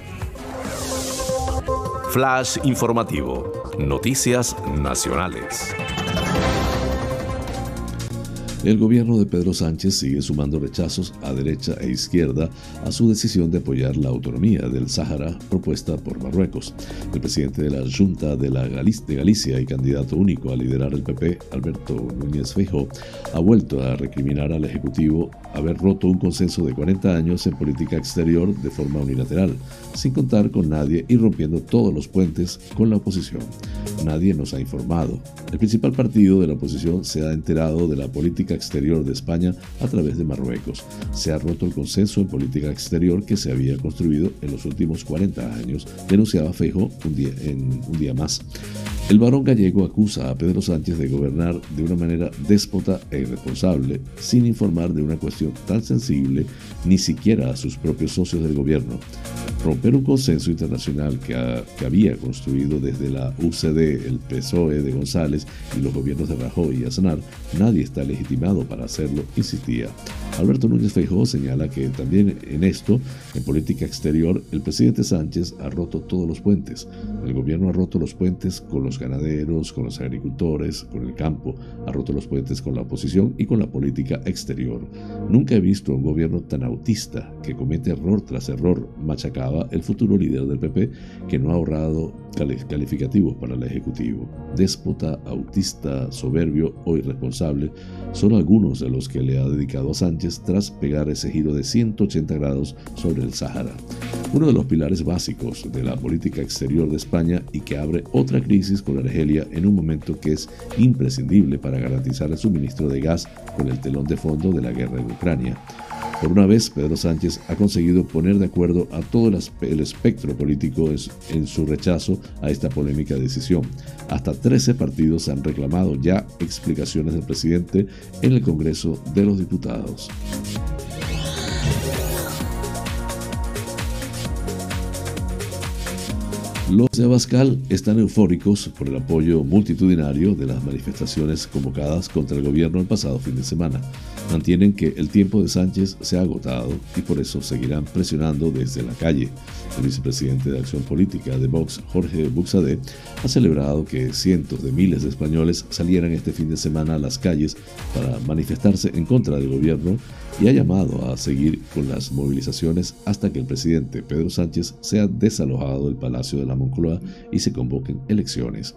Flash informativo. Noticias nacionales. El gobierno de Pedro Sánchez sigue sumando rechazos a derecha e izquierda a su decisión de apoyar la autonomía del Sáhara propuesta por Marruecos. El presidente de la Junta de, la de Galicia y candidato único a liderar el PP, Alberto Núñez Feijóo, ha vuelto a recriminar al Ejecutivo haber roto un consenso de 40 años en política exterior de forma unilateral, sin contar con nadie y rompiendo todos los puentes con la oposición. Nadie nos ha informado. El principal partido de la oposición se ha enterado de la política exterior de España a través de Marruecos. Se ha roto el consenso en política exterior que se había construido en los últimos 40 años, denunciaba Feijo un día, en un día más. El varón gallego acusa a Pedro Sánchez de gobernar de una manera déspota e irresponsable, sin informar de una cuestión tan sensible ni siquiera a sus propios socios del gobierno. Romper un consenso internacional que, había construido desde la UCD, el PSOE de González y los gobiernos de Rajoy y Aznar, nadie está legitimado para hacerlo, insistía. Alberto Núñez Feijóo señala que también en esto, en política exterior, el presidente Sánchez ha roto todos los puentes. El gobierno ha roto los puentes con los ganaderos, con los agricultores, con el campo, ha roto los puentes con la oposición y con la política exterior. Nunca he visto un gobierno tan autista que comete error tras error, machacaba el futuro líder del PP, que no ha ahorrado calificativos para el Ejecutivo. Déspota, autista, soberbio o irresponsable son algunos de los que le ha dedicado a Sánchez tras pegar ese giro de 180 grados sobre el Sáhara. Uno de los pilares básicos de la política exterior de España y que abre otra crisis con Argelia en un momento que es imprescindible para garantizar el suministro de gas con el telón de fondo de la guerra en Ucrania. Por una vez, Pedro Sánchez ha conseguido poner de acuerdo a todo el espectro político en su rechazo a esta polémica decisión. Hasta 13 partidos han reclamado ya explicaciones del presidente en el Congreso de los Diputados. Los de Abascal están eufóricos por el apoyo multitudinario de las manifestaciones convocadas contra el gobierno el pasado fin de semana. Mantienen que el tiempo de Sánchez se ha agotado y por eso seguirán presionando desde la calle. El vicepresidente de Acción Política de Vox, Jorge Buxade, ha celebrado que cientos de miles de españoles salieran este fin de semana a las calles para manifestarse en contra del gobierno y ha llamado a seguir con las movilizaciones hasta que el presidente Pedro Sánchez sea desalojado del Palacio de la Moncloa y se convoquen elecciones.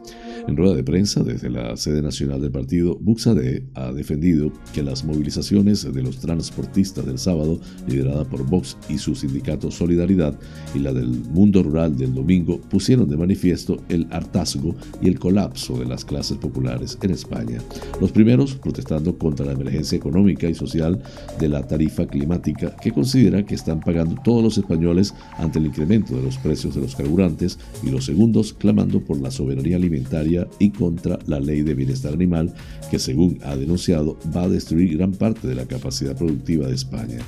En rueda de prensa desde la sede nacional del partido, Buxade ha defendido que las movilizaciones de los transportistas del sábado, liderada por Vox y su sindicato Solidaridad, y la del mundo rural del domingo, pusieron de manifiesto el hartazgo y el colapso de las clases populares en España. Los primeros protestando contra la emergencia económica y social de la tarifa climática que considera que están pagando todos los españoles ante el incremento de los precios de los carburantes y los segundos clamando por la soberanía alimentaria y contra la ley de bienestar animal que según ha denunciado va a destruir gran parte de la capacidad productiva de España.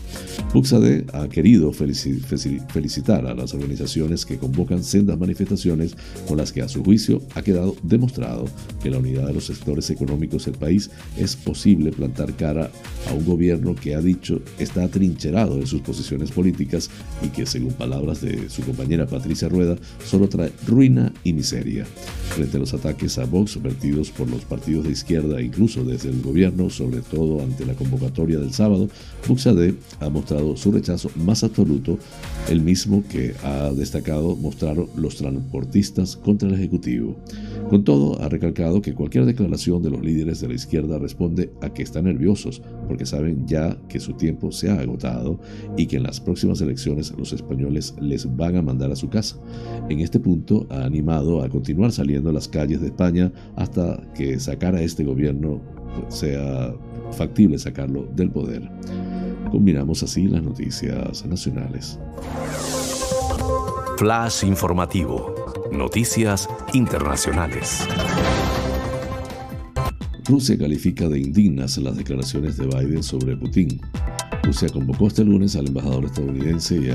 Buxade ha querido felicitar a las organizaciones que convocan sendas manifestaciones con las que a su juicio ha quedado demostrado que la unidad de los sectores económicos del país es posible plantar cara a un gobierno que ha dicho está atrincherado en sus posiciones políticas y que, según palabras de su compañera Patricia Rueda, solo trae ruina y miseria. Frente a los ataques a Vox vertidos por los partidos de izquierda, incluso desde el gobierno, sobre todo ante la convocatoria del sábado, Buxade ha mostrado su rechazo más absoluto, el mismo que ha destacado mostraron los transportistas contra el Ejecutivo. Con todo, ha recalcado que cualquier declaración de los líderes de la izquierda responde a que están nerviosos, porque saben ya que su tiempo se ha agotado y que en las próximas elecciones los españoles les van a mandar a su casa. En este punto ha animado a continuar saliendo a las calles de España hasta que sacar a este gobierno sea factible sacarlo del poder. Combinamos así las noticias nacionales. Flash informativo. Noticias internacionales. Rusia califica de indignas las declaraciones de Biden sobre Putin. Rusia convocó este lunes al embajador estadounidense y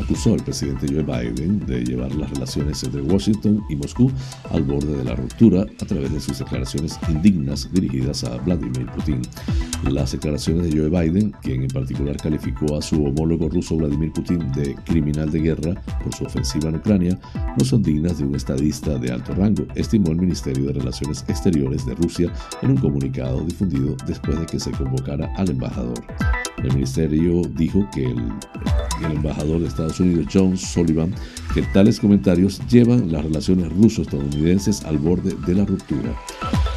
acusó al presidente Joe Biden de llevar las relaciones entre Washington y Moscú al borde de la ruptura a través de sus declaraciones indignas dirigidas a Vladimir Putin. Las declaraciones de Joe Biden, quien en particular calificó a su homólogo ruso Vladimir Putin de criminal de guerra por su ofensiva en Ucrania, no son dignas de un estadista de alto rango, estimó el Ministerio de Relaciones Exteriores de Rusia en un comunicado difundido después de que se convocara al embajador. El ministerio dijo que el, embajador de Estados Unidos, John Sullivan, que tales comentarios llevan las relaciones ruso-estadounidenses al borde de la ruptura.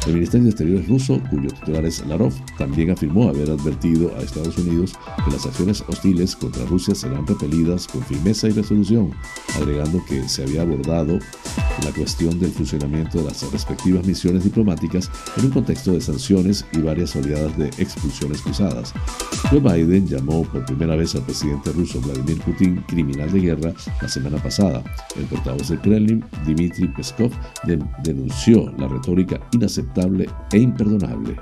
El Ministerio de Exteriores ruso, cuyo titular es Larov, también afirmó haber advertido a Estados Unidos que las acciones hostiles contra Rusia serán repelidas con firmeza y resolución, agregando que se había abordado la cuestión del funcionamiento de las respectivas misiones diplomáticas en un contexto de sanciones y varias oleadas de expulsiones cruzadas. Joe Biden llamó por primera vez al presidente ruso Vladimir Putin criminal de guerra la semana pasada. El portavoz del Kremlin, Dmitry Peskov, denunció la retórica inaceptable e imperdonable.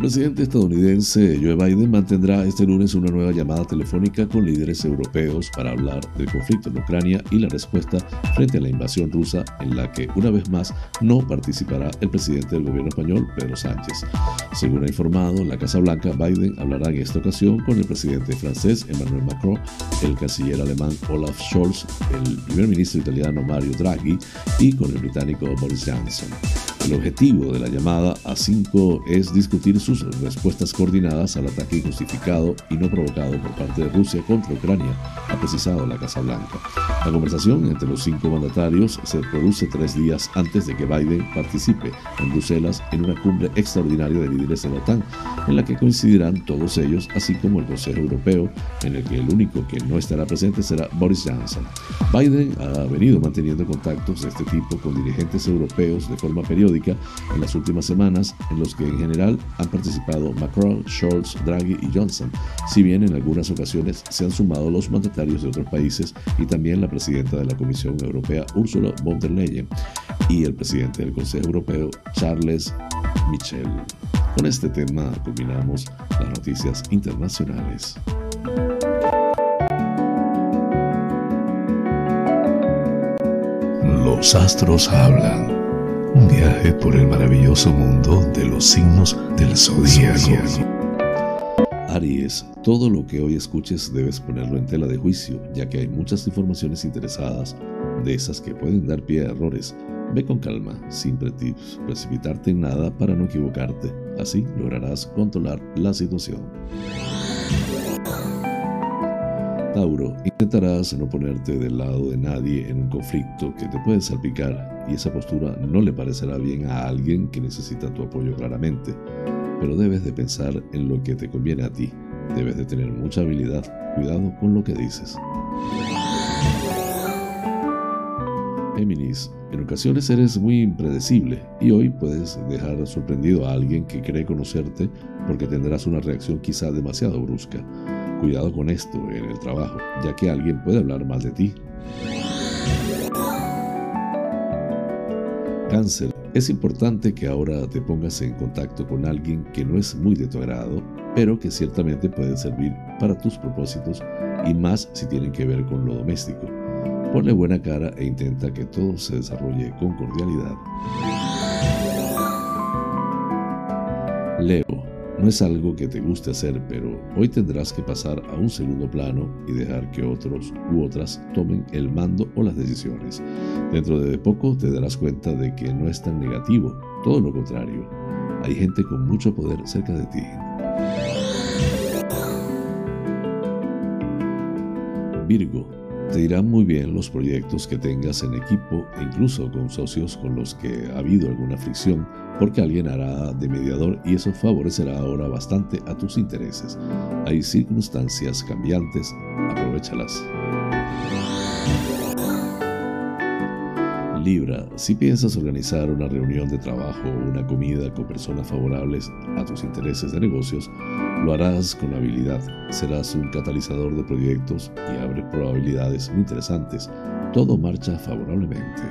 Presidente estadounidense Joe Biden mantendrá este lunes una nueva llamada telefónica con líderes europeos para hablar del conflicto en Ucrania y la respuesta frente a la invasión rusa en la que una vez más no participará el presidente del gobierno español, Pedro Sánchez. Según ha informado la Casa Blanca, Biden hablará en esta ocasión con el presidente francés Emmanuel Macron, el canciller alemán Olaf Scholz, el primer ministro italiano Mario Draghi y con el británico Boris Johnson. El objetivo de la llamada a 5 es discutir sus respuestas coordinadas al ataque injustificado y no provocado por parte de Rusia contra Ucrania, ha precisado la Casa Blanca. La conversación entre los cinco mandatarios se produce tres días antes de que Biden participe en Bruselas en una cumbre extraordinaria de líderes de la OTAN, en la que coincidirán todos ellos, así como el Consejo Europeo, en el que el único que no estará presente será Boris Johnson. Biden ha venido manteniendo contactos de este tipo con dirigentes europeos de forma periódica en las últimas semanas, en los que en general han participado Macron, Scholz, Draghi y Johnson, si bien en algunas ocasiones se han sumado los mandatarios de otros países y también la presidenta de la Comisión Europea, Ursula von der Leyen, y el presidente del Consejo Europeo, Charles Michel. Con este tema culminamos las noticias internacionales. Los astros hablan. Un viaje por el maravilloso mundo de los signos del zodíaco. Aries, todo lo que hoy escuches debes ponerlo en tela de juicio, ya que hay muchas informaciones interesadas, de esas que pueden dar pie a errores. Ve con calma, sin precipitarte en nada para no equivocarte. Así lograrás controlar la situación. Tauro, intentarás no ponerte del lado de nadie en un conflicto que te puede salpicar y esa postura no le parecerá bien a alguien que necesita tu apoyo claramente, pero debes de pensar en lo que te conviene a ti, debes de tener mucha habilidad, cuidado con lo que dices. Géminis, en ocasiones eres muy impredecible y hoy puedes dejar sorprendido a alguien que cree conocerte porque tendrás una reacción quizá demasiado brusca. Cuidado con esto en el trabajo, ya que alguien puede hablar mal de ti. Cáncer, es importante que ahora te pongas en contacto con alguien que no es muy de tu agrado, pero que ciertamente puede servir para tus propósitos y más si tienen que ver con lo doméstico. Ponle buena cara e intenta que todo se desarrolle con cordialidad. Leo, no es algo que te guste hacer, pero hoy tendrás que pasar a un segundo plano y dejar que otros u otras tomen el mando o las decisiones. Dentro de poco te darás cuenta de que no es tan negativo, todo lo contrario. Hay gente con mucho poder cerca de ti. Virgo, te irán muy bien los proyectos que tengas en equipo incluso con socios con los que ha habido alguna fricción porque alguien hará de mediador y eso favorecerá ahora bastante a tus intereses. Hay circunstancias cambiantes, aprovechalas. Libra, si piensas organizar una reunión de trabajo o una comida con personas favorables a tus intereses de negocios, lo harás con habilidad. Serás un catalizador de proyectos y abre probabilidades muy interesantes. Todo marcha favorablemente.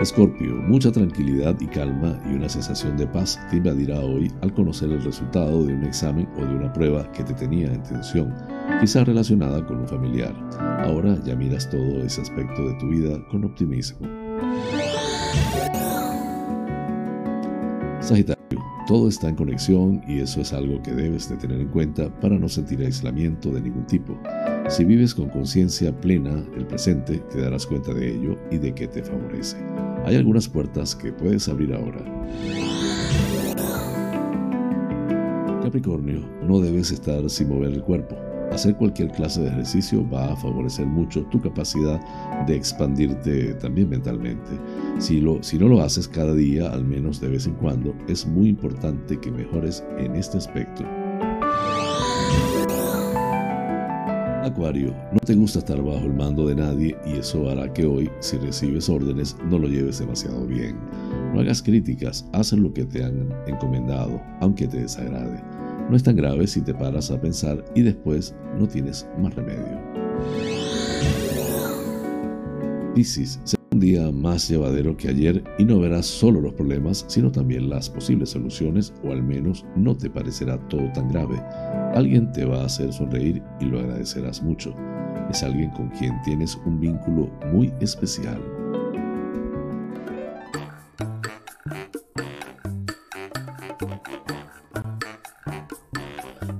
Escorpio, mucha tranquilidad y calma y una sensación de paz te invadirá hoy al conocer el resultado de un examen o de una prueba que te tenía en tensión, quizá relacionada con un familiar. Ahora ya miras todo ese aspecto de tu vida con optimismo. Sagitario, todo está en conexión y eso es algo que debes de tener en cuenta para no sentir aislamiento de ningún tipo. Si vives con conciencia plena el presente, te darás cuenta de ello y de que te favorece. Hay algunas puertas que puedes abrir ahora. Capricornio, no debes estar sin mover el cuerpo. Hacer cualquier clase de ejercicio va a favorecer mucho tu capacidad de expandirte también mentalmente. Si, lo, si no lo haces cada día, al menos de vez en cuando, es muy importante que mejores en este aspecto. No te gusta estar bajo el mando de nadie y eso hará que hoy, si recibes órdenes, no lo lleves demasiado bien. No hagas críticas, haz lo que te han encomendado, aunque te desagrade. No es tan grave si te paras a pensar y después no tienes más remedio. Piscis, un día más llevadero que ayer y no verás solo los problemas, sino también las posibles soluciones o al menos no te parecerá todo tan grave. Alguien te va a hacer sonreír y lo agradecerás mucho. Es alguien con quien tienes un vínculo muy especial.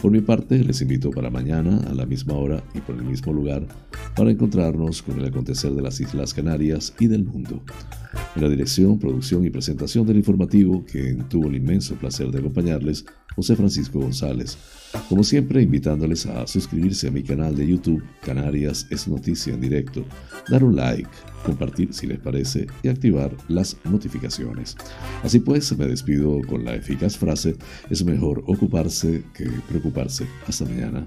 por mi parte, les invito para mañana a la misma hora y por el mismo lugar para encontrarnos con el acontecer de las Islas Canarias y del mundo. En la dirección, producción y presentación del informativo, que tuvo el inmenso placer de acompañarles, José Francisco González. Como siempre, invitándoles a suscribirse a mi canal de YouTube, Canarias es Noticia en Directo, dar un like, compartir si les parece y activar las notificaciones. Así pues, me despido con la eficaz frase, es mejor ocuparse que preocuparse. Hasta mañana.